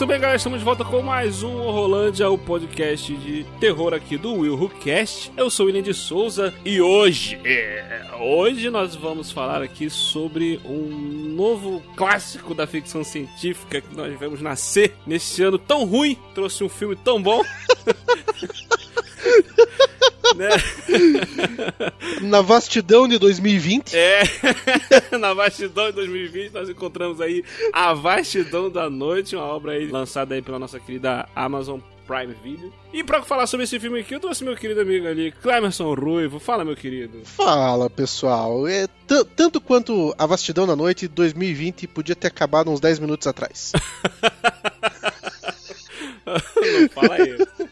Muito bem, galera, estamos de volta com mais um Horrolândia, o podcast de terror aqui do Will Who Cast. Eu sou o William de Souza e hoje, é, hoje nós vamos falar aqui sobre um novo clássico da ficção científica que nós vemos nascer nesse ano tão ruim, trouxe um filme tão bom. né? Na vastidão de 2020. É, na vastidão de 2020 nós encontramos aí A Vastidão da Noite, uma obra aí lançada aí pela nossa querida Amazon Prime Video. E pra falar sobre esse filme aqui, eu trouxe meu querido amigo ali, Clemerson Ruivo. Fala, meu querido. Fala, pessoal. É, tanto quanto A Vastidão da Noite 2020 podia ter acabado uns 10 minutos atrás. Não fala isso.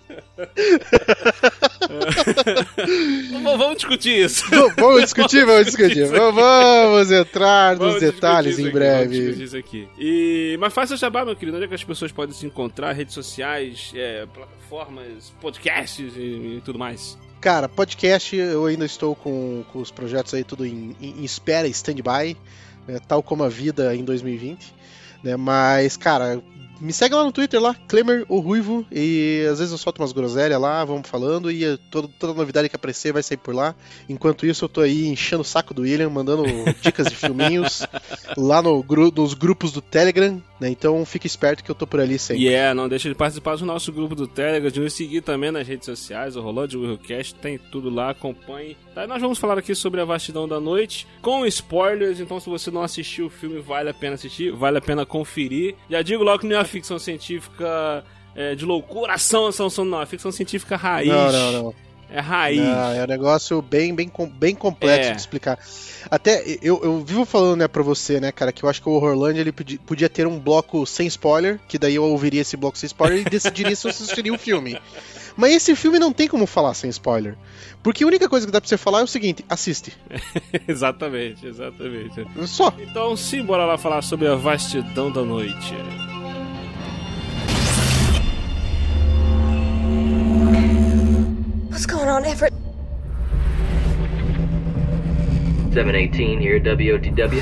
Vamos discutir isso. Vamos discutir, vamos discutir. Vamos entrar nos vamos detalhes em breve. Vamos discutir isso aqui. E, mas faça jabá, meu querido. Onde é que as pessoas podem se encontrar? Redes sociais, é, plataformas, podcasts e, e, tudo mais. Cara, podcast, eu ainda estou com, com os projetos aí tudo em, em, em espera, stand-by, né, tal como a vida em 2020. Né, mas, cara, me segue lá no Twitter lá, Klemer o Ruivo, e às vezes eu solto umas groselhas lá, vamos falando, e toda, toda novidade que aparecer vai sair por lá. Enquanto isso, eu tô aí enchendo o saco do William, mandando dicas de filminhos lá no, nos grupos do Telegram, né? Então fique esperto que eu tô por ali sempre. E yeah, é, não deixa de participar do nosso grupo do Telegram, de nos seguir também nas redes sociais, o Rolô de Willcast, tem tudo lá, acompanhe. Tá, nós vamos falar aqui sobre a vastidão da noite, com spoilers, então se você não assistiu o filme, vale a pena assistir, vale a pena conferir. Já digo logo que não é ficção científica é, de loucura, ação, ação, ação, não. É ficção científica raiz. Não, não, não. É raiz. Não, é um negócio bem, bem, bem complexo é. de explicar. Até eu, eu vivo falando, né, pra você, né, cara, que eu acho que o Horrorland ele podia, podia ter um bloco sem spoiler, que daí eu ouviria esse bloco sem spoiler e decidiria se eu assistiria o filme. Mas esse filme não tem como falar sem spoiler. Porque a única coisa que dá pra você falar é o seguinte: assiste. exatamente, exatamente. Só. Então, sim, bora lá falar sobre a vastidão da noite. What's going on, Everett? 718 here, WOTW.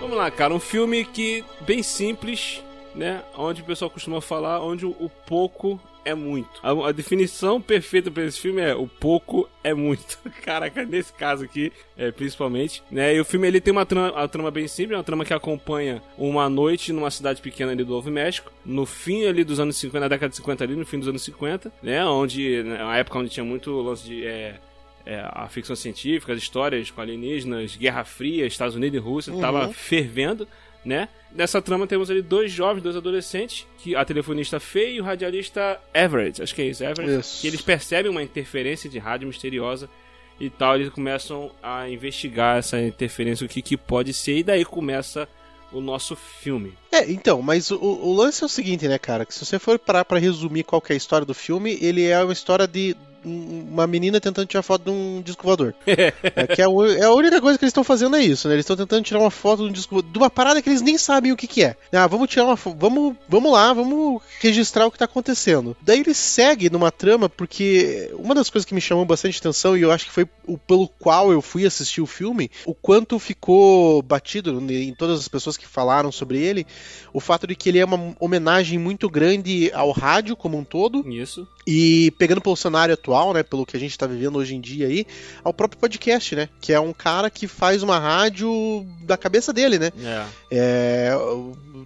Vamos lá, cara, um filme que bem simples, né? Onde o pessoal costuma falar, onde o pouco é muito. A, a, definição perfeita para esse filme é o pouco é muito. Caraca, nesse caso aqui, é, principalmente. Né? E o filme ele tem uma trama, uma trama bem simples, uma trama que acompanha uma noite numa cidade pequena ali do Novo México, no fim ali dos anos 50, na década de 50 ali, no fim dos anos 50, né? Onde, na né, época onde tinha muito lance de... É, é, a ficção científica, as histórias com alienígenas, Guerra Fria, Estados Unidos e Rússia, uhum. tava fervendo né? Nessa trama temos ali dois jovens, dois adolescentes, que a telefonista Faye e o radialista Everett, acho que é isso, Everett, isso. que eles percebem uma interferência de rádio misteriosa e tal, eles começam a investigar essa interferência, o que, que pode ser, e daí começa o nosso filme. É, então, mas o, o lance é o seguinte, né, cara, que se você for parar pra resumir qual é a história do filme, ele é uma história de uma menina tentando tirar foto de um disco voador. é, que é a, é a, única coisa que eles estão fazendo é isso, né? Eles estão tentando tirar uma foto de um disco de uma parada que eles nem sabem o que, que é. Ah, vamos tirar uma vamos, vamos lá, vamos registrar o que está acontecendo. Daí ele segue numa trama porque uma das coisas que me chamou bastante atenção e eu acho que foi o pelo qual eu fui assistir o filme, o quanto ficou batido em todas as pessoas que falaram sobre ele, o fato de que ele é uma homenagem muito grande ao rádio como um todo. Isso. E pegando pelo cenário atual, né, pelo que a gente está vivendo hoje em dia aí, ao próprio podcast, né, que é um cara que faz uma rádio da cabeça dele, né. É. é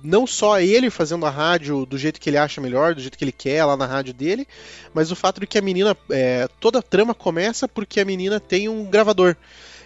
não só ele fazendo a rádio do jeito que ele acha melhor, do jeito que ele quer lá na rádio dele, mas o fato de que a menina, é, toda a trama começa porque a menina tem um gravador.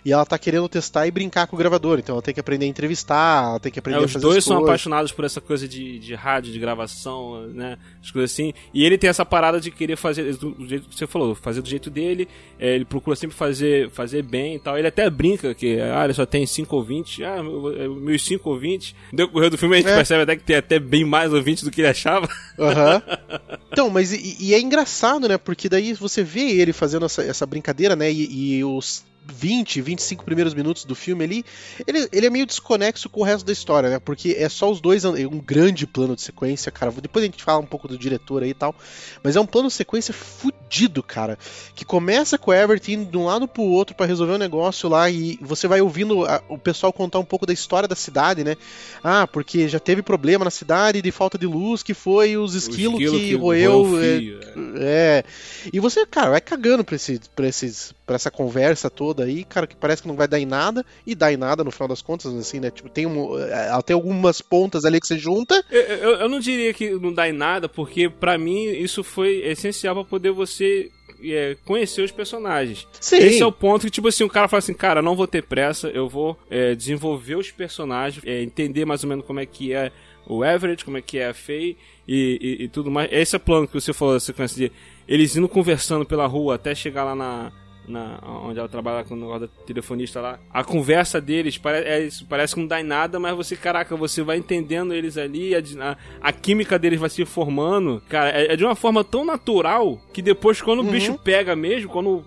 E ela tá querendo testar e brincar com o gravador. Então ela tem que aprender a entrevistar, ela tem que aprender é, a fazer Os dois são apaixonados por essa coisa de, de rádio, de gravação, né? As coisas assim. E ele tem essa parada de querer fazer do, do jeito que você falou, fazer do jeito dele. É, ele procura sempre fazer, fazer bem e tal. Ele até brinca que ah, ele só tem 5 ouvintes. Ah, meus 5 ouvintes. No decorrer do filme a gente é. percebe até que tem até bem mais ouvintes do que ele achava. Uhum. Então, mas e, e, é engraçado, né? Porque daí você vê ele fazendo essa, essa brincadeira, né? E, e os 20, 25 primeiros minutos do filme ali, ele, ele é meio desconexo com o resto da história, né? Porque é só os dois, um grande plano de sequência, cara. Depois a gente fala um pouco do diretor aí e tal. Mas é um plano de sequência fudido, cara. Que começa com o Everett indo de um lado pro outro para resolver um negócio lá e você vai ouvindo a, o pessoal contar um pouco da história da cidade, né? Ah, porque já teve problema na cidade de falta de luz, que foi os esquilos esquilo que, que roeu. É, é, E você, cara, vai cagando pra, esse, pra, esses, pra essa conversa toda aí, cara, que parece que não vai dar em nada, e dá em nada no final das contas, assim, né? Tipo, tem um, até algumas pontas ali que você junta. Eu, eu, eu não diria que não dá em nada, porque para mim isso foi essencial para poder você é, conhecer os personagens. Sim. Esse é o ponto que, tipo assim, o cara fala assim, cara, não vou ter pressa, eu vou é, desenvolver os personagens, é, entender mais ou menos como é que é o Everett, como é que é a Faye e, e, e, tudo mais. Esse é o plano que você falou, a sequência de eles indo conversando pela rua até chegar lá na, na, onde ela trabalha com o negócio da telefonista lá. A conversa deles parece, é isso, parece que não dá em nada, mas você, caraca, você vai entendendo eles ali, a, a, química deles vai se formando. Cara, é, é, de uma forma tão natural que depois, quando uhum. o bicho pega mesmo, quando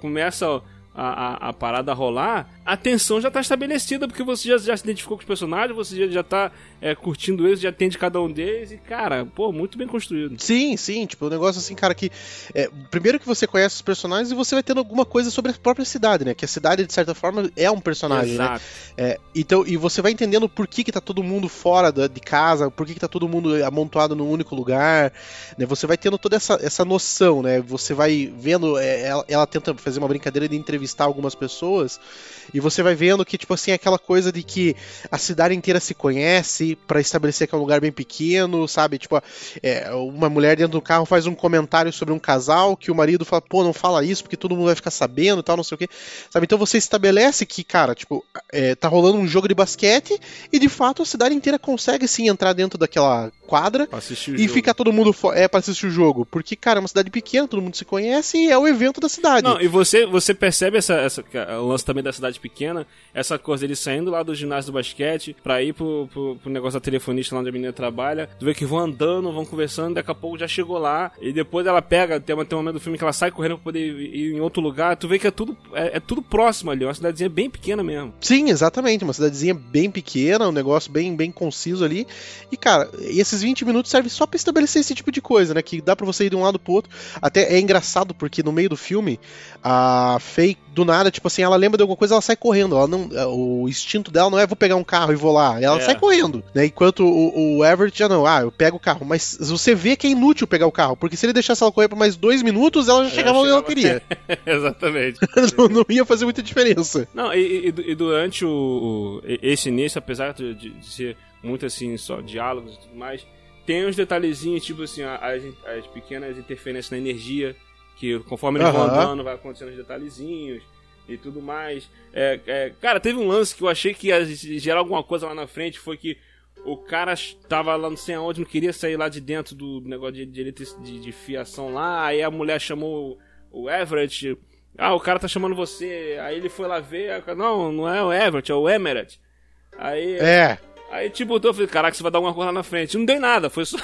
começa a, a, a, parada rolar, a tensão já está estabelecida, porque você já, já se identificou com os personagens, você já, já tá é, curtindo eles, já atende cada um deles, e, cara, pô, muito bem construído. Sim, sim, tipo, o um negócio assim, cara, que. É, primeiro que você conhece os personagens e você vai tendo alguma coisa sobre a própria cidade, né? Que a cidade, de certa forma, é um personagem, né? Exato. né? É, então, e você vai entendendo por que, que tá todo mundo fora da, de casa, por que, que tá todo mundo amontoado num único lugar, né? Você vai tendo toda essa, essa noção, né? Você vai vendo, é, ela, ela tenta fazer uma brincadeira de entrevistar algumas pessoas e você vai vendo que, tipo assim, aquela coisa de que a cidade inteira se conhece para estabelecer que é um lugar bem pequeno, sabe? Tipo, é, uma mulher dentro do carro faz um comentário sobre um casal que o marido fala, pô, não fala isso porque todo mundo vai ficar sabendo e tal, não sei o que, sabe? Então você estabelece que, cara, tipo, é, tá rolando um jogo de basquete e de fato a cidade inteira consegue sim entrar dentro daquela quadra e fica todo mundo é para assistir o jogo, porque cara, é uma cidade pequena, todo mundo se conhece e é o evento da cidade. Não, e você você percebe essa, essa o lance também da cidade pequena, essa coisa dele saindo lá do ginásio do basquete pra ir pro, pro, pro negócio da telefonista lá onde a menina trabalha. Tu vê que vão andando, vão conversando, daqui a pouco já chegou lá. E depois ela pega, tem, uma, tem um momento do filme que ela sai correndo pra poder ir em outro lugar. Tu vê que é tudo, é, é tudo próximo ali, uma cidadezinha bem pequena mesmo. Sim, exatamente, uma cidadezinha bem pequena, um negócio bem, bem conciso ali. E cara, esses 20 minutos servem só pra estabelecer esse tipo de coisa, né? Que dá pra você ir de um lado pro outro. Até é engraçado porque no meio do filme, a Faye, do nada, tipo assim, ela lembra de alguma coisa, ela sai correndo. Ela não, é, o instinto dela não é vou pegar um carro e vou lá. Ela é. sai correndo. Né? Enquanto o, o Everett já não, ah, eu pego o carro. Mas você vê que é inútil pegar o carro, porque se ele deixasse ela correr por mais dois minutos, ela já chegava onde ela queria. Exatamente. não, não, ia fazer muita diferença. Não, e, e, e durante o, o, esse início, apesar de, de, ser muito assim, só diálogos e tudo mais, tem uns detalhezinhos, tipo assim, as, as pequenas interferências na energia, que conforme eles uhum. vão andando, vai acontecendo os detalhezinhos e tudo mais. É, é, cara, teve um lance que eu achei que ia gerar alguma coisa lá na frente, foi que o cara estava lá não sei aonde, não queria sair lá de dentro do negócio de, de, de, de fiação lá, aí a mulher chamou o Everett, ah, o cara tá chamando você, aí ele foi lá ver, não, não é o Everett, é o Emeret. Aí... É... Aí tipo, eu falei, caraca, você vai dar alguma coisa lá na frente. Não dei nada, foi só.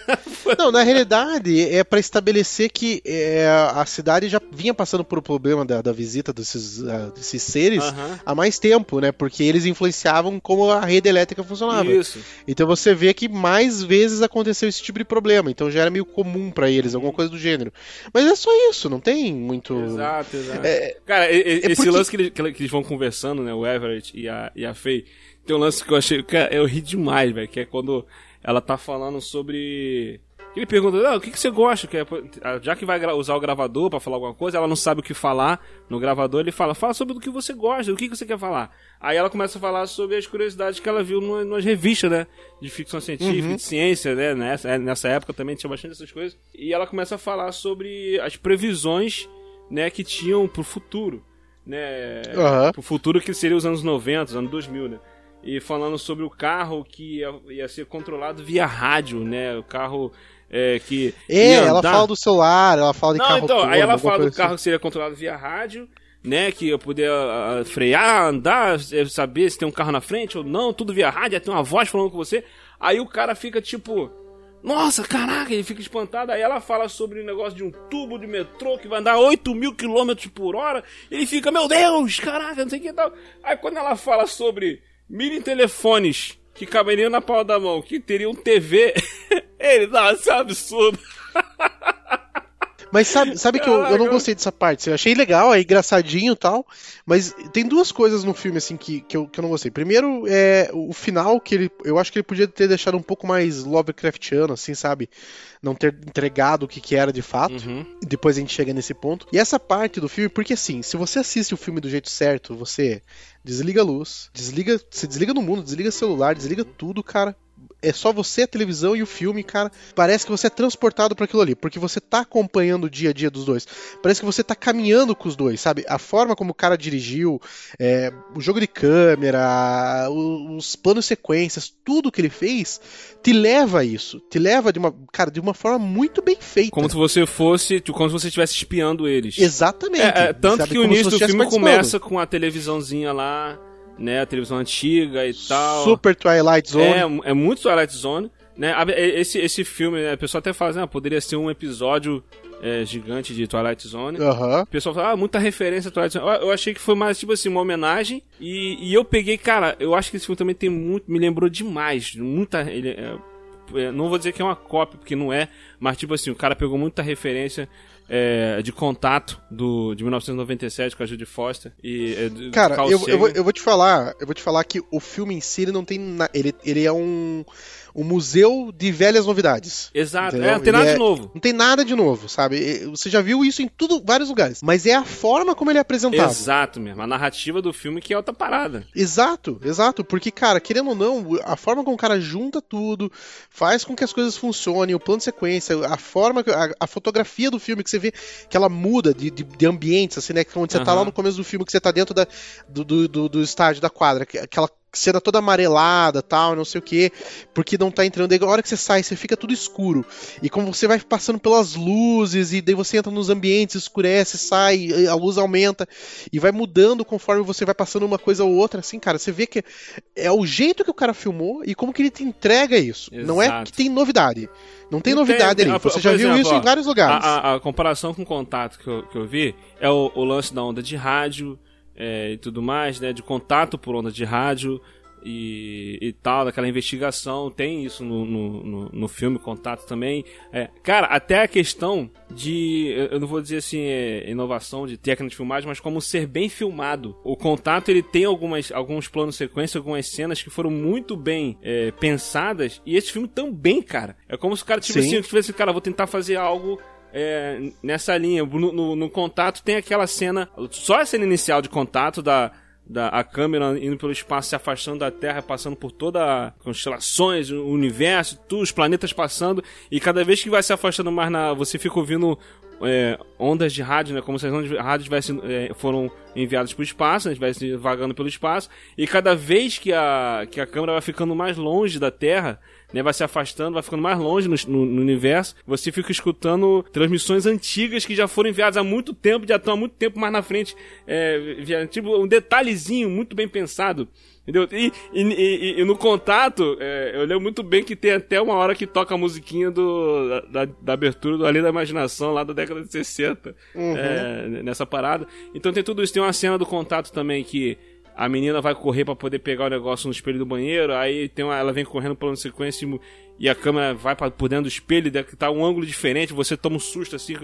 não, na realidade, é para estabelecer que é, a cidade já vinha passando por o problema da, da visita desses, uh, desses seres há mais tempo, né? Porque eles influenciavam como a rede elétrica funcionava. Isso. Então você vê que mais vezes aconteceu esse tipo de problema. Então já era meio comum para eles, alguma coisa do gênero. Mas é só isso, não tem muito. Exato, exato. É, Cara, é esse porque... lance que eles, que eles vão conversando, né? O Everett e a, e a Faye tem um lance que eu achei. Cara, eu ri demais, velho. Que é quando ela tá falando sobre. Ele pergunta, ah, o que, que você gosta? Que é, já que vai usar o gravador para falar alguma coisa, ela não sabe o que falar no gravador, ele fala, fala sobre o que você gosta, o que, que você quer falar. Aí ela começa a falar sobre as curiosidades que ela viu no, nas revistas, né? De ficção científica, uhum. de ciência, né? Nessa, é, nessa época também tinha bastante essas coisas. E ela começa a falar sobre as previsões, né, que tinham pro futuro né? Uhum. Pro futuro que seria os anos 90, os anos 2000, né? E falando sobre o carro que ia, ia ser controlado via rádio, né? O carro é, que. É, ela fala do celular, ela fala de Não, carro. Então, todo, aí ela fala do assim. carro que seria controlado via rádio, né? Que eu poder uh, frear, andar, é, saber se tem um carro na frente ou não, tudo via rádio, tem uma voz falando com você. Aí o cara fica tipo. Nossa, caraca, ele fica espantado. Aí ela fala sobre o negócio de um tubo de metrô que vai andar 8 mil quilômetros por hora. Ele fica, meu Deus, caraca, não sei o que tal. Aí quando ela fala sobre mini telefones que caberiam na palma da mão, que teriam TV, ele, dá isso é um absurdo. Mas sabe, sabe que eu, eu não gostei dessa parte. Eu achei legal, é engraçadinho e tal. Mas tem duas coisas no filme, assim, que, que, eu, que eu não gostei. Primeiro, é o final, que ele. Eu acho que ele podia ter deixado um pouco mais Lovecraftiano, assim, sabe? Não ter entregado o que, que era de fato. Uhum. Depois a gente chega nesse ponto. E essa parte do filme, porque assim, se você assiste o filme do jeito certo, você desliga a luz, desliga. Você desliga no mundo, desliga celular, desliga tudo, cara é só você, a televisão e o filme, cara. Parece que você é transportado para aquilo ali, porque você tá acompanhando o dia a dia dos dois. Parece que você tá caminhando com os dois, sabe? A forma como o cara dirigiu, é, o jogo de câmera, os planos sequências, tudo que ele fez, te leva a isso. Te leva de uma, cara, de uma forma muito bem feita. Como se você fosse, como se você estivesse espiando eles. Exatamente. É, é, tanto sabe? que o início do filme começa com a televisãozinha lá né? A televisão antiga e tal. Super Twilight Zone. É, é muito Twilight Zone. Né? Esse, esse filme, né, a pessoa até fala assim, ah, poderia ser um episódio é, gigante de Twilight Zone. Uhum. O pessoal fala, ah, muita referência a Twilight Zone. Eu achei que foi mais, tipo assim, uma homenagem. E, e eu peguei, cara, eu acho que esse filme também tem muito, me lembrou demais. Muita. Ele, é, é não vou dizer que é uma cópia, porque não é, mas tipo assim, o cara pegou muita referência é, de contato do, de 1997 com a Judy Foster e é, cara eu, eu, vou, eu vou te falar eu vou te falar que o filme em si ele não tem na, ele, ele é um um museu de velhas novidades. Exato, é, não tem nada é, de novo. Não tem nada de novo, sabe? Você já viu isso em tudo, vários lugares. Mas é a forma como ele é apresentado. Exato mesmo, a narrativa do filme que é outra parada. Exato, exato. Porque, cara, querendo ou não, a forma como o cara junta tudo, faz com que as coisas funcionem, o plano de sequência, a forma, a, a fotografia do filme, que você vê que ela muda de, de, de ambientes, assim, né? Quando você uhum. tá lá no começo do filme, que você tá dentro da, do, do, do, do estádio da quadra, aquela cena toda amarelada, tal, não sei o que, porque não tá entrando. Aí, a hora que você sai, você fica tudo escuro. E como você vai passando pelas luzes, e daí você entra nos ambientes, escurece, sai, a luz aumenta, e vai mudando conforme você vai passando uma coisa ou outra, assim, cara, você vê que é o jeito que o cara filmou e como que ele te entrega isso. Exato. Não é que tem novidade. Não tem novidade tem, ali. Você já exemplo, viu isso ó, em vários lugares. A, a, a, comparação com o contato que eu, que eu vi é o, o lance da onda de rádio é, e tudo mais, né? De contato por onda de rádio e, e tal, daquela investigação. Tem isso no, no, no, no filme, contato também. É, cara, até a questão de, eu não vou dizer assim, é, inovação de técnica de filmagem, mas como ser bem filmado. O contato, ele tem algumas, alguns planos sequência, algumas cenas que foram muito bem é, pensadas. E esse filme também, cara. É como se o cara tivesse assim, tivesse, cara, vou tentar fazer algo é, nessa linha. No, no, no, contato tem aquela cena, só a cena inicial de contato da, da a câmera indo pelo espaço, se afastando da Terra, passando por toda constelações, o universo, tudo, os planetas passando, e cada vez que vai se afastando mais na, você fica ouvindo é, ondas de rádio, né? Como se as ondas de rádio tivessem, é, foram enviadas para o espaço, né? estivessem vagando pelo espaço, e cada vez que a, que a câmera vai ficando mais longe da Terra, né, vai se afastando, vai ficando mais longe no, no, no, universo, você fica escutando transmissões antigas que já foram enviadas há muito tempo, já estão há muito tempo mais na frente, é, tipo um detalhezinho muito bem pensado. Entendeu? E, e, e, e no contato, é, eu lembro muito bem que tem até uma hora que toca a musiquinha do, da, da abertura do Além da Imaginação, lá da década de 60, uhum. é, nessa parada. Então tem tudo isso. Tem uma cena do contato também que a menina vai correr para poder pegar o negócio no espelho do banheiro, aí tem uma, ela vem correndo plano sequência e a câmera vai pra, por dentro do espelho, deve tá um ângulo diferente, você toma um susto assim.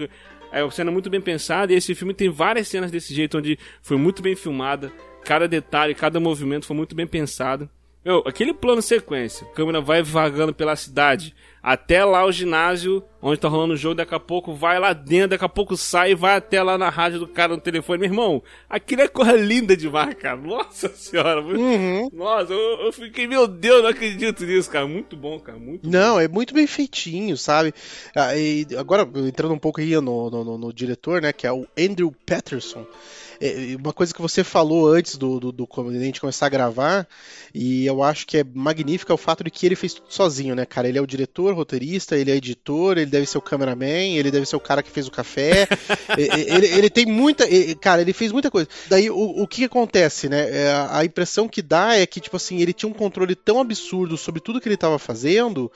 É uma cena muito bem pensada e esse filme tem várias cenas desse jeito onde foi muito bem filmada, cada detalhe, cada movimento foi muito bem pensado. Meu, aquele plano sequência, a câmera vai vagando pela cidade, até lá o ginásio onde tá rolando o jogo, daqui a pouco vai lá dentro, daqui a pouco sai e vai até lá na rádio do cara no telefone. Meu irmão, aquilo é coisa linda demais, cara. Nossa senhora. Uhum. Nossa, eu, eu, fiquei, meu Deus, não acredito nisso, cara. Muito bom, cara. Muito não, bom. é muito bem feitinho, sabe? Ah, agora, entrando um pouco aí no, no, no, no diretor, né, que é o Andrew Patterson. É, uma coisa que você falou antes do, do, do a gente começar a gravar, e eu acho que é magnífico, é o fato de que ele fez tudo sozinho, né, cara? Ele é o diretor, roteirista, ele é editor, ele deve ser o cameraman, ele deve ser o cara que fez o café. ele, ele, tem muita. Cara, ele fez muita coisa. Daí o, o que acontece, né? É, a impressão que dá é que, tipo assim, ele tinha um controle tão absurdo sobre tudo que ele estava fazendo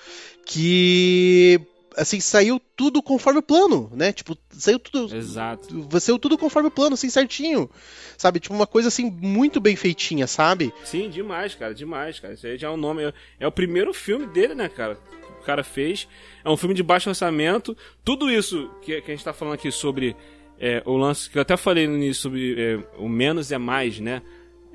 que assim, saiu tudo conforme o plano, né? Tipo, saiu tudo. Exato. Saiu tudo conforme o plano, assim, certinho. Sabe? Tipo, uma coisa assim, muito bem feitinha, sabe? Sim, demais, cara, demais, cara. Isso aí já é o um nome. É, é o primeiro filme dele, né, cara? O cara fez. É um filme de baixo orçamento. Tudo isso que, que a gente tá falando aqui sobre é, o lance, que eu até falei no início sobre é, o menos é mais, né?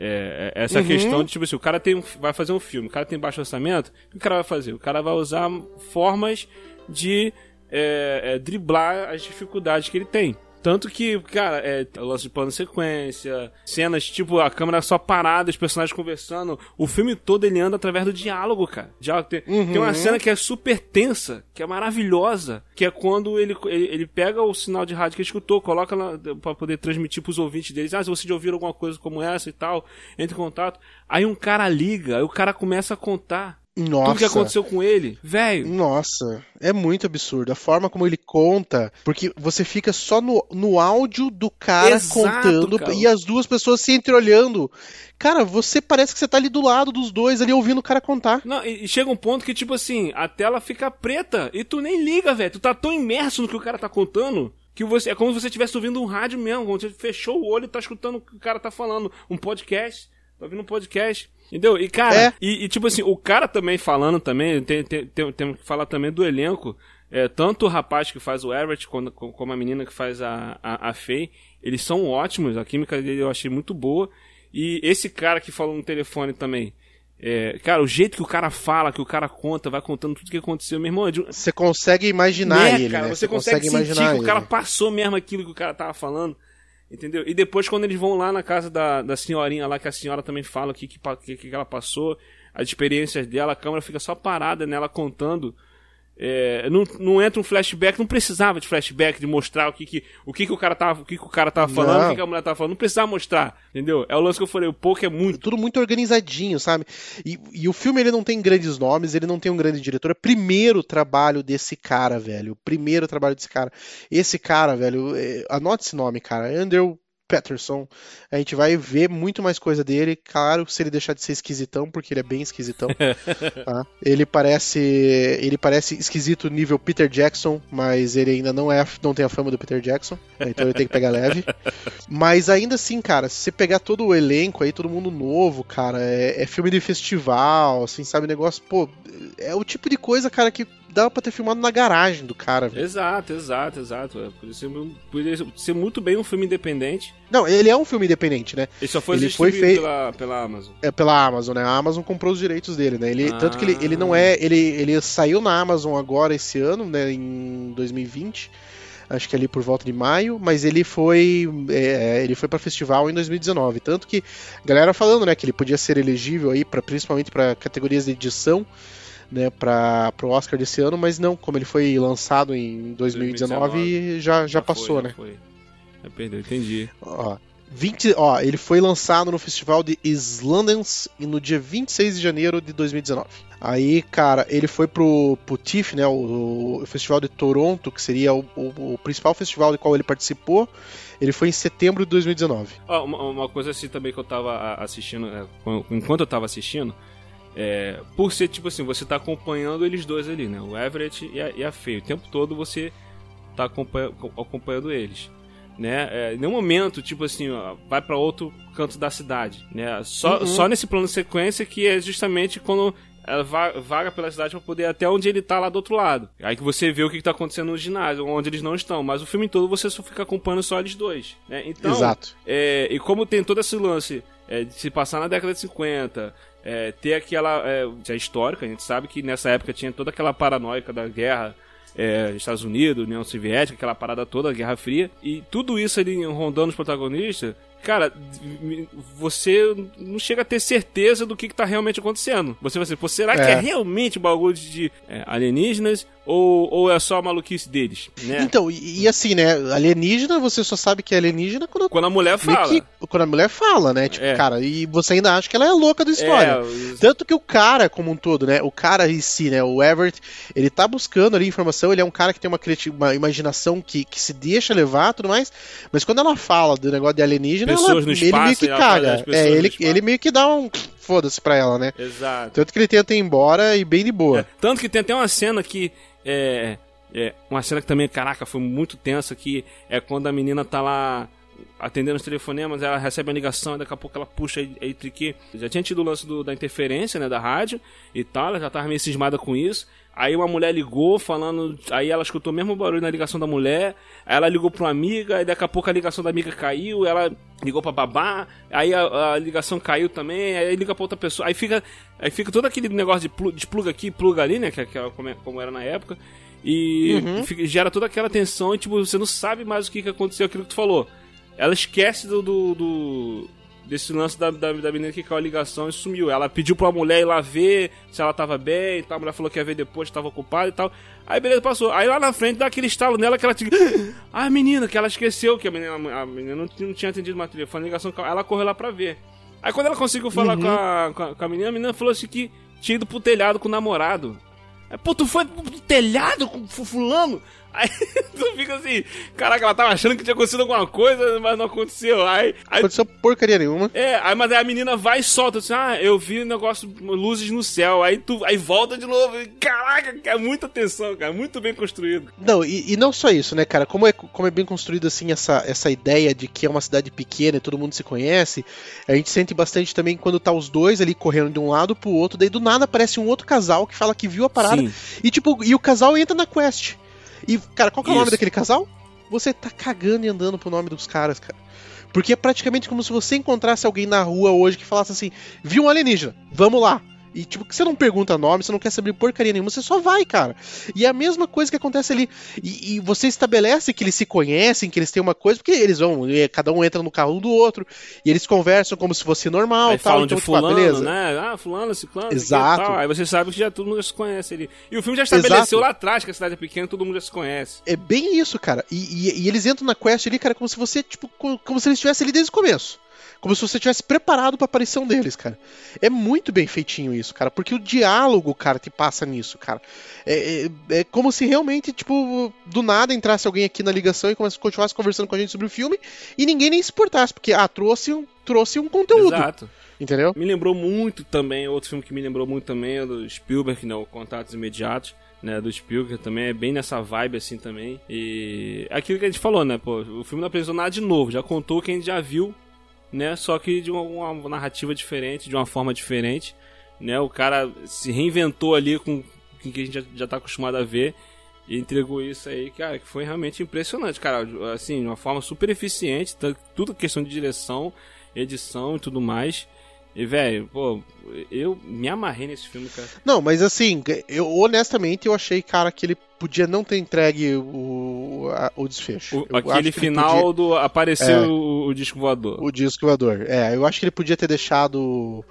É, é essa uhum. questão de, tipo assim, o cara tem um, vai fazer um filme, o cara tem baixo orçamento, o que o cara vai fazer? O cara vai usar formas de é, é, driblar as dificuldades que ele tem. Tanto que, cara, é, o lance de plano sequência, cenas tipo a câmera só parada, os personagens conversando. O filme todo ele anda através do diálogo, cara. Diálogo, tem, uhum. tem uma cena que é super tensa, que é maravilhosa, que é quando ele, ele, ele pega o sinal de rádio que ele escutou, coloca lá pra poder transmitir pros ouvintes deles. Ah, se você já ouviram alguma coisa como essa e tal, entre em contato. Aí um cara liga, aí o cara começa a contar nossa. Tudo que aconteceu com ele, velho. Nossa, é muito absurdo. A forma como ele conta, porque você fica só no, no áudio do cara Exato, contando cara. e as duas pessoas se entreolhando. Cara, você parece que você tá ali do lado dos dois, ali ouvindo o cara contar. Não, e, chega um ponto que, tipo assim, a tela fica preta e tu nem liga, velho. Tu tá tão imerso no que o cara tá contando que você é como se você estivesse ouvindo um rádio mesmo, como você fechou o olho e tá escutando o que o cara tá falando, um podcast. Tá ouvindo um podcast. Entendeu? E, cara, é. e, e, tipo assim, o cara também falando também, tem, tem, tem, tem que falar também do elenco. É, tanto o rapaz que faz o Everett como, como a menina que faz a, a, a Faye, eles são ótimos, a química dele eu achei muito boa. E esse cara que falou no telefone também, é, cara, o jeito que o cara fala, que o cara conta, vai contando tudo que aconteceu, meu irmão. É de... Você consegue imaginar é, ele, cara, né? Você, você consegue, consegue imaginar que ele. o cara passou mesmo aquilo que o cara tava falando. Entendeu? E depois, quando eles vão lá na casa da, da senhorinha lá, que a senhora também fala o que, que, que, que ela passou, as experiências dela, a câmera fica só parada nela contando é, não, não entra um flashback, não precisava de flashback de mostrar o que, que, o, que, que o cara tava, o que, que o cara tava falando, não. o que, que a mulher tava falando, não precisava mostrar, entendeu? É o lance que eu falei, o pouco é muito. Tudo muito organizadinho, sabe? E, e o filme ele não tem grandes nomes, ele não tem um grande diretor, é o primeiro trabalho desse cara, velho. O primeiro trabalho desse cara. Esse cara, velho, é, anote esse nome, cara. Andrew Patterson. A gente vai ver muito mais coisa dele, claro, se ele deixar de ser esquisitão, porque ele é bem esquisitão. tá? Ele parece ele parece esquisito nível Peter Jackson, mas ele ainda não é não tem a fama do Peter Jackson, então ele tem que pegar leve. Mas ainda assim, cara, se você pegar todo o elenco aí, todo mundo novo, cara, é, é filme de festival, assim, sabe, negócio, pô, é o tipo de coisa, cara, que dava pra ter filmado na garagem do cara. Véio. Exato, exato, exato. É, podia ser, podia ser muito bem um filme independente. Não, ele é um filme independente, né? Ele só foi ele foi feito pela, pela Amazon. É, pela Amazon, né? A Amazon comprou os direitos dele, né? Ele, ah. Tanto que ele, ele não é. Ele, ele saiu na Amazon agora esse ano, né? Em 2020 acho que ali por volta de maio, mas ele foi é, ele foi para festival em 2019, tanto que galera falando, né, que ele podia ser elegível aí para principalmente para categorias de edição, né, para o Oscar desse ano, mas não, como ele foi lançado em 2019, 2019 já, já, já passou, foi, né? Foi. Já perdeu, entendi. Ó, 20, ó, ele foi lançado no festival de Islandens no dia 26 de janeiro de 2019. Aí, cara, ele foi pro, pro TIFF, né, o, o, festival de Toronto, que seria o, o, o, principal festival do qual ele participou. Ele foi em setembro de 2019. Ó, uma, uma, coisa assim também que eu tava assistindo, é, enquanto eu tava assistindo, é, por ser tipo assim, você tá acompanhando eles dois ali, né? O Everett e a, e a Faye. O tempo todo você tá acompanha, acompanhando eles. Né? É, em nenhum momento, tipo assim, ó, vai para outro canto da cidade, né? Só, uhum. só nesse plano de sequência que é justamente quando ela vaga pela cidade para poder até onde ele tá lá do outro lado. Aí que você vê o que, tá acontecendo no ginásio, onde eles não estão. Mas o filme todo você só fica acompanhando só eles dois. Né? Então, Exato. É, e como tem todo esse lance é, de se passar na década de 50, é, ter aquela. É, é histórica, a gente sabe que nessa época tinha toda aquela paranoica da guerra é, Estados Unidos, União Soviética, aquela parada toda, Guerra Fria. E tudo isso ali rondando os protagonistas, cara, você não chega a ter certeza do que, está realmente acontecendo. Você vai dizer, pô, será é. que é realmente bagulho de é, alienígenas ou, ou é só a maluquice deles, né? Então, e, e, assim, né, alienígena, você só sabe que é alienígena quando, quando a mulher fala. Que, quando a mulher fala, né? Tipo, é. cara, e você ainda acha que ela é a louca da história. É, Tanto que o cara, como um todo, né, o cara em si, né, o Everett, ele tá buscando ali informação, ele é um cara que tem uma, uma imaginação que, que se deixa levar tudo mais, mas quando ela fala do negócio de alienígena, pessoas ela, no espaço, ele meio que caga. É, ele, ele meio que dá um foda-se pra ela, né? Exato. Tanto que ele tenta ir embora e bem de boa. É, tanto que tem até uma cena que é, é, uma cena que também, caraca, foi muito tensa, que é quando a menina tá lá atendendo os telefonemas, ela recebe a ligação e daqui a pouco ela puxa entre que já tinha tido o lance do, da interferência, né, da rádio e tal, ela já tava meio cismada com isso. Aí uma mulher ligou falando, aí ela escutou o mesmo barulho na ligação da mulher, aí ela ligou pra uma amiga, e daqui a pouco a ligação da amiga caiu, ela ligou pra babá, aí a, a ligação caiu também, aí liga pra outra pessoa, aí fica, aí fica todo aquele negócio de plu, despluga aqui, pluga ali, né, que, que como, é, como era na época, e uhum. fica, gera toda aquela tensão e tipo, você não sabe mais o que, que aconteceu, aquilo que tu falou. Ela esquece do, do, do desse lance da, da, da menina que caiu a ligação e sumiu. Ela pediu pra mulher ir lá ver se ela tava bem e tal. A mulher falou que ia ver depois, estava ocupada e tal. Aí beleza, passou. Aí lá na frente dá aquele estalo nela que ela tinha. Ah, menina, que ela esqueceu que a menina, a menina não, não tinha atendido uma telefone, a ligação. Ela correu lá pra ver. Aí quando ela conseguiu falar uhum. com, a, com, a, com, a, menina, a menina falou assim que tinha ido pro telhado com o namorado. Aí, pô, tu foi pro telhado com fulano? Aí tu fica assim, caraca, ela tava achando que tinha acontecido alguma coisa, mas não aconteceu. Aí, aí aconteceu porcaria nenhuma. É, aí, mas aí a menina vai e solta assim, ah, eu vi um negócio, luzes no céu. Aí tu aí volta de novo. Caraca, é muita atenção, cara, muito bem construído. Não, e, e, não só isso, né, cara? Como é, como é bem construído assim essa, essa ideia de que é uma cidade pequena e todo mundo se conhece, a gente sente bastante também quando tá os dois ali correndo de um lado pro outro, daí do nada aparece um outro casal que fala que viu a parada. Sim. E tipo, e o casal entra na quest. E, cara, qual que é o nome daquele casal? Você tá cagando e andando pro nome dos caras, cara. Porque é praticamente como se você encontrasse alguém na rua hoje que falasse assim: viu um alienígena, vamos lá. E, tipo, você não pergunta nome, você não quer saber porcaria nenhuma, você só vai, cara. E é a mesma coisa que acontece ali. E, e você estabelece que eles se conhecem, que eles têm uma coisa, porque eles vão, cada um entra no carro do outro, e eles conversam como se fosse normal Aí tal. Falam então, de tipo, ah, fulano, beleza. né? Ah, fulano, ciclano, Exato. Tal. Aí você sabe que já todo mundo já se conhece ali. E o filme já estabeleceu Exato. lá atrás que a cidade é pequena, todo mundo já se conhece. É bem isso, cara. E, e, e eles entram na quest ali, cara, como se você, tipo, como se eles estivessem ali desde o começo. Como se você tivesse preparado para a aparição deles, cara. É muito bem feitinho isso, cara, porque o diálogo, cara, te passa nisso, cara. É, é, é como se realmente, tipo, do nada entrasse alguém aqui na ligação e continuasse conversando com a gente sobre o filme e ninguém nem se importasse, porque, ah, trouxe um, trouxe um conteúdo. Exato. Entendeu? Me lembrou muito também, outro filme que me lembrou muito também é do Spielberg, né, o Contatos Imediatos. Né, do Spielberg também é bem nessa vibe assim também. E aquilo que a gente falou, né, pô, o filme não apresentou nada de novo, já contou o que a gente já viu né? Só que de uma, uma, narrativa diferente, de uma forma diferente, né? O cara se reinventou ali com o que a gente já, já tá acostumado a ver e entregou isso aí, cara, que foi realmente impressionante, cara. Assim, de uma forma super eficiente, tudo questão de direção, edição e tudo mais. E, velho, pô, eu me amarrei nesse filme, cara. Não, mas assim, eu honestamente eu achei, cara, que ele podia não ter entregue o, a, o desfecho. O, aquele final podia... do apareceu é, o, o, disco voador. O disco voador. É, eu acho que ele podia ter deixado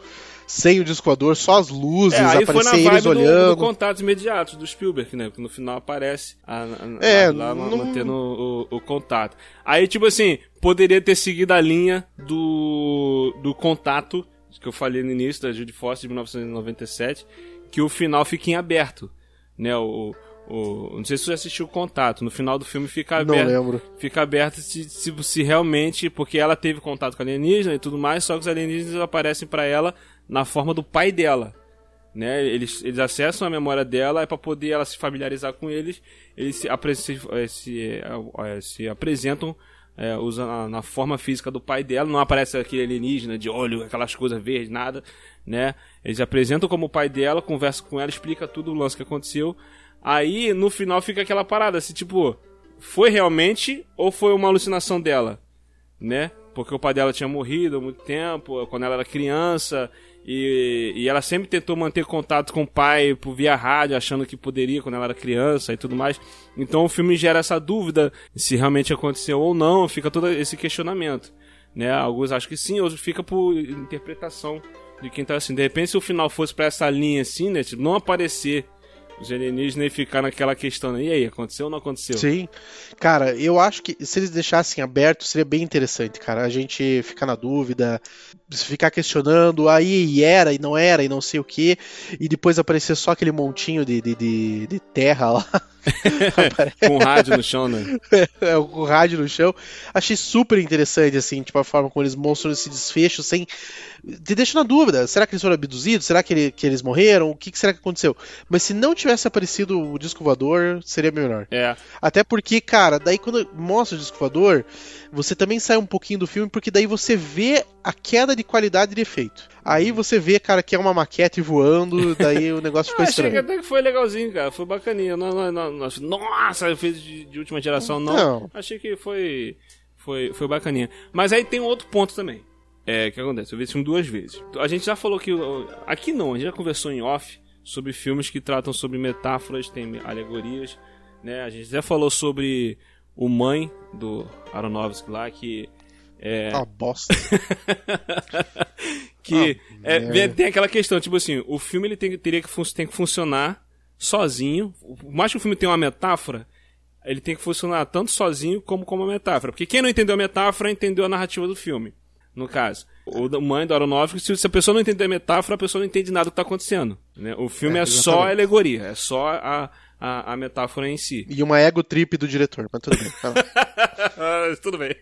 sem o disco voador, só as luzes, é, aí aparecer foi na eles olhando. Do, contatos imediatos do Spielberg, né? Porque no final aparece a, a, é, lá não... mantendo o, o, contato. Aí, tipo assim, poderia ter seguido a linha do, do contato que eu falei no início da Judy Foster de 1997, que o final fica em aberto, né? O, o, não sei se você assistiu o Contato. No final do filme fica aberto. Não lembro. Fica aberto se, se, se, realmente. Porque ela teve contato com alienígena e tudo mais, só que os alienígenas aparecem para ela na forma do pai dela. Né? Eles, eles acessam a memória dela e para poder ela se familiarizar com eles, eles se, se, eh, se, eh, se apresentam é, usa na, forma física do pai dela, não aparece aquele alienígena de olho, aquelas coisas verdes, nada, né? Eles apresentam como o pai dela, conversa com ela, explica tudo o lance que aconteceu. Aí no final fica aquela parada, se tipo, foi realmente ou foi uma alucinação dela, né? Porque o pai dela tinha morrido há muito tempo, quando ela era criança, E, e ela sempre tentou manter contato com o pai por via rádio, achando que poderia quando ela era criança e tudo mais. Então o filme gera essa dúvida se realmente aconteceu ou não, fica todo esse questionamento. Né? Alguns acham que sim, outros fica por interpretação de quem tá assim. De repente, se o final fosse para essa linha assim, né? Tipo, não aparecer os alienígenas e ficar naquela questão, né? E aí, aconteceu ou não aconteceu? Sim. Cara, eu acho que se eles deixassem aberto, seria bem interessante, cara. A gente ficar na dúvida, ficar questionando, aí e era, e não era, e não sei o que, e depois aparecer só aquele montinho de, de, de, de terra lá. com rádio no chão, né? É, com rádio no chão. Achei super interessante, assim, tipo, a forma como eles mostram esse desfecho sem. Te deixa na dúvida. Será que eles foram abduzidos? Será que, ele, que eles morreram? O que, que será que aconteceu? Mas se não tivesse aparecido o disco voador, seria melhor. É. Até porque, cara, daí quando mostra o disco voador, você também sai um pouquinho do filme, porque daí você vê a queda de qualidade de efeito. Aí você vê, cara, que é uma maquete voando, daí o negócio ficou estranho. Achei que até que foi legalzinho, cara. Foi bacaninha. Não, não. Nossa, fez de, de, última geração, não. não. Achei que foi, foi, foi bacaninha. Mas aí tem um outro ponto também. É, que acontece? Eu vi esse filme duas vezes. A gente já falou que. Aqui não, a gente já conversou em off sobre filmes que tratam sobre metáforas, tem alegorias. Né? A gente já falou sobre o Mãe do Aronofsky lá, que é. Ah, bosta. que ah, é, tem aquela questão, tipo assim, o filme ele tem, teria que, tem que funcionar sozinho. Por mais que o filme tenha uma metáfora, ele tem que funcionar tanto sozinho como como uma metáfora. Porque quem não entendeu a metáfora entendeu a narrativa do filme. No caso, o mãe do Aronofsky, se a pessoa não entender a metáfora, a pessoa não entende nada do que está acontecendo. Né? O filme é, é só alegoria, é só a, a, a, metáfora em si. E uma ego trip do diretor, mas tudo bem. tudo bem.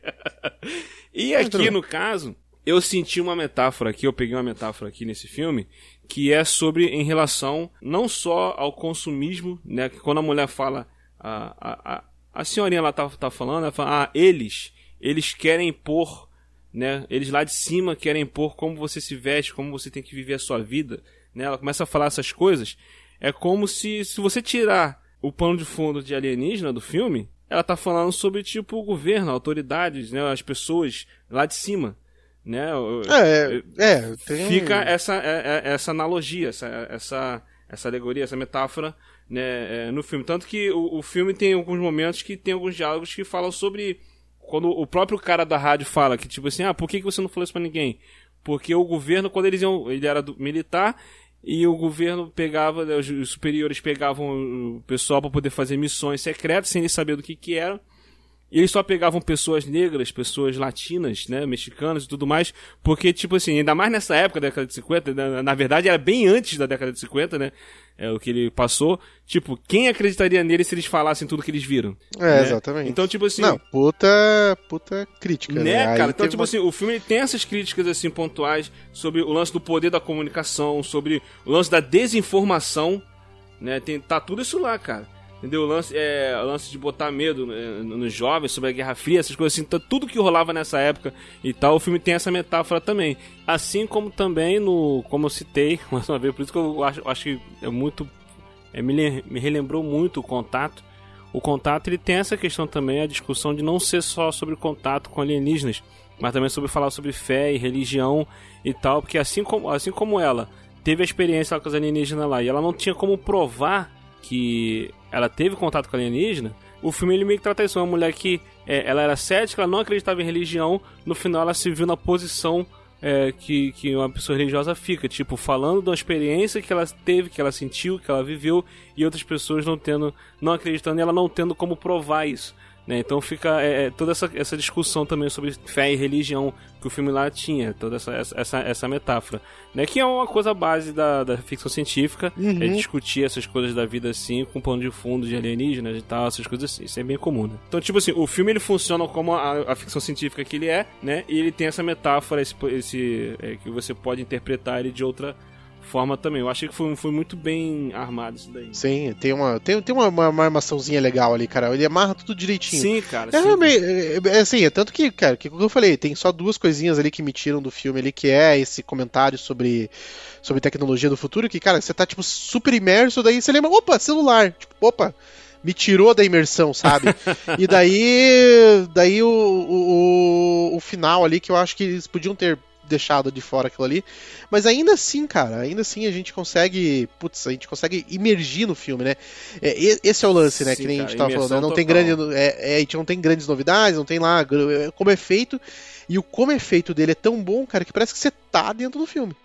E aqui, no caso, eu senti uma metáfora aqui, eu peguei uma metáfora aqui nesse filme, que é sobre em relação não só ao consumismo, né? Que quando a mulher fala, a, a, a, a senhorinha lá tá, tá falando, ela fala, ah, eles, eles querem impor, né? Eles lá de cima querem impor como você se veste, como você tem que viver a sua vida, né? Ela começa a falar essas coisas, é como se, se você tirar o pano de fundo de alienígena do filme, ela tá falando sobre, tipo, o governo, autoridades, né? As pessoas lá de cima. Né? É, é, tem... Fica essa, é, é, essa analogia, essa, essa, essa alegoria, essa metáfora né, é, no filme. Tanto que o, o filme tem alguns momentos que tem alguns diálogos que falam sobre. Quando o próprio cara da rádio fala que, tipo assim, ah, por que, que você não falou isso pra ninguém? Porque o governo, quando eles iam. Ele era militar, e o governo pegava, né, os superiores pegavam o pessoal para poder fazer missões secretas sem eles saber do que que era. E eles só pegavam pessoas negras, pessoas latinas, né, mexicanas e tudo mais, porque, tipo assim, ainda mais nessa época da década de 50, na, na verdade era bem antes da década de 50, né, é o que ele passou. Tipo, quem acreditaria nele se eles falassem tudo que eles viram? É, né? exatamente. Então, tipo assim. Não, puta, puta crítica, né? né? cara? Então, tipo uma... assim, o filme tem essas críticas, assim, pontuais sobre o lance do poder da comunicação, sobre o lance da desinformação, né? Tem, tá tudo isso lá, cara. Entendeu? O lance, é, o lance de botar medo né, nos jovens sobre a Guerra Fria, essas coisas assim, tá, tudo que rolava nessa época e tal, o filme tem essa metáfora também. Assim como também no. Como eu citei, mais uma vez, por isso que eu acho, acho que é muito. É, me, me relembrou muito o contato. O contato ele tem essa questão também, a discussão de não ser só sobre contato com alienígenas, mas também sobre falar sobre fé e religião e tal, porque assim como, assim como ela teve a experiência com os alienígenas lá e ela não tinha como provar que ela teve contato com alienígena, o filme ele meio que trata isso. Uma mulher que é, ela era cética, ela não acreditava em religião, no final ela se viu na posição é, que, que uma pessoa religiosa fica, tipo, falando de uma experiência que ela teve, que ela sentiu, que ela viveu, e outras pessoas não tendo, não acreditando e ela não tendo como provar isso. Né? Então fica é, é, toda essa, essa discussão também sobre fé e religião que o filme lá tinha, toda essa, essa, essa metáfora. Né? Que é uma coisa base da, da ficção científica, é uhum. é discutir essas coisas da vida assim, com pano de fundo de alienígenas e tal, essas coisas assim. Isso é bem comum, né? Então, tipo assim, o filme ele funciona como a, a ficção científica que ele é, né? E ele tem essa metáfora, esse, esse é, que você pode interpretar ele de outra forma também. Eu achei que foi, foi muito bem armado isso daí. Sim, tem uma, tem, tem uma, uma, armaçãozinha legal ali, cara. Ele amarra tudo direitinho. Sim, cara. É, sim. É, é, assim, é tanto que, cara, que como eu falei, tem só duas coisinhas ali que me tiram do filme ali, que é esse comentário sobre, sobre tecnologia do futuro, que, cara, você tá, tipo, super imerso, daí você lembra, opa, celular. Tipo, opa, me tirou da imersão, sabe? e daí, daí o, o, o, final ali que eu acho que eles podiam ter deixado de fora aquilo ali. Mas ainda assim, cara, ainda assim a gente consegue. Putz, a gente consegue imergir no filme, né? É, esse é o lance, né? Sim, que nem cara, a gente tava falando, né? Não tem grande. É, é, a gente não tem grandes novidades, não tem lá é, como é feito. E o como é feito dele é tão bom, cara, que parece que você tá dentro do filme.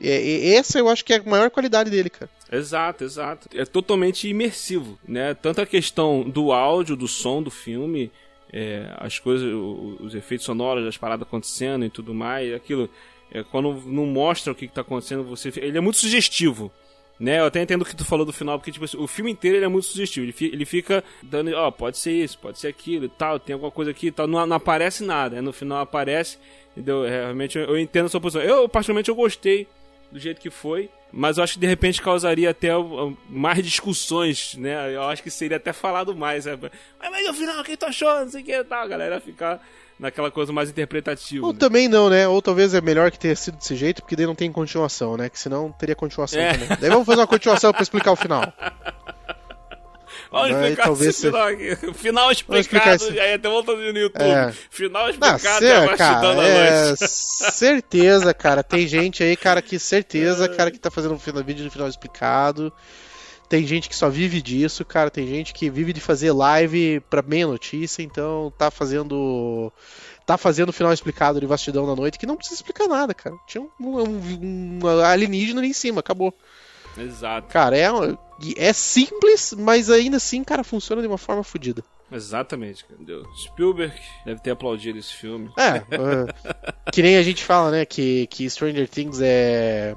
É, essa eu acho que é a maior qualidade dele, cara. Exato, exato. É totalmente imersivo, né? Tanto a questão do áudio, do som do filme, é, as coisas, os efeitos sonoros, as paradas acontecendo e tudo mais, aquilo. É, quando não mostra o que está acontecendo, você ele é muito sugestivo. Né, eu até entendo o que tu falou do final, porque tipo, o filme inteiro ele é muito sugestivo. Ele, fica, ele fica dando, ó, oh, pode ser isso, pode ser aquilo e tal, tem alguma coisa aqui e tal. Não, não aparece nada, né? no final aparece, entendeu? É, realmente eu, eu entendo a sua posição. Eu, particularmente, eu gostei do jeito que foi, mas eu acho que de repente causaria até mais discussões, né? Eu acho que seria até falado mais. Né? Mas no final, quem tu achou? Não sei o que tal, a galera ficar naquela coisa mais interpretativa. Ou né? também não, né? Ou talvez é melhor que tenha sido desse jeito, porque daí não tem continuação, né? Que senão teria continuação é. também. Daí vamos fazer uma continuação pra explicar o final. Vamos explicar talvez esse final aqui. Final explicado, esse... aí até voltando no YouTube. É. Final explicado, ah, é, cara, é, Certeza, cara. Tem gente aí, cara, que certeza, cara, que tá fazendo um vídeo no final explicado. Tem gente que só vive disso, cara. Tem gente que vive de fazer live pra meia notícia, então tá fazendo. Tá fazendo o final explicado de Vastidão da Noite, que não precisa explicar nada, cara. Tinha um, um, um alienígena ali em cima, acabou. Exato. Cara, é, é simples, mas ainda assim, cara, funciona de uma forma fodida. Exatamente, entendeu? Spielberg deve ter aplaudido esse filme. É, uh, que nem a gente fala, né, que, que Stranger Things é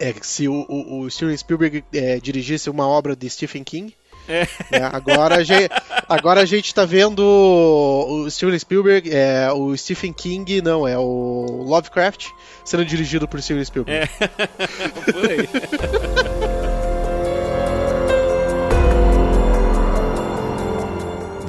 é, se o, o, o Steven Spielberg é, dirigisse uma obra de Stephen King. É. Né, agora, a gente, agora a gente tá vendo o Steven Spielberg, é, o Stephen King, não, é o Lovecraft sendo dirigido por Steven Spielberg. É. por aí.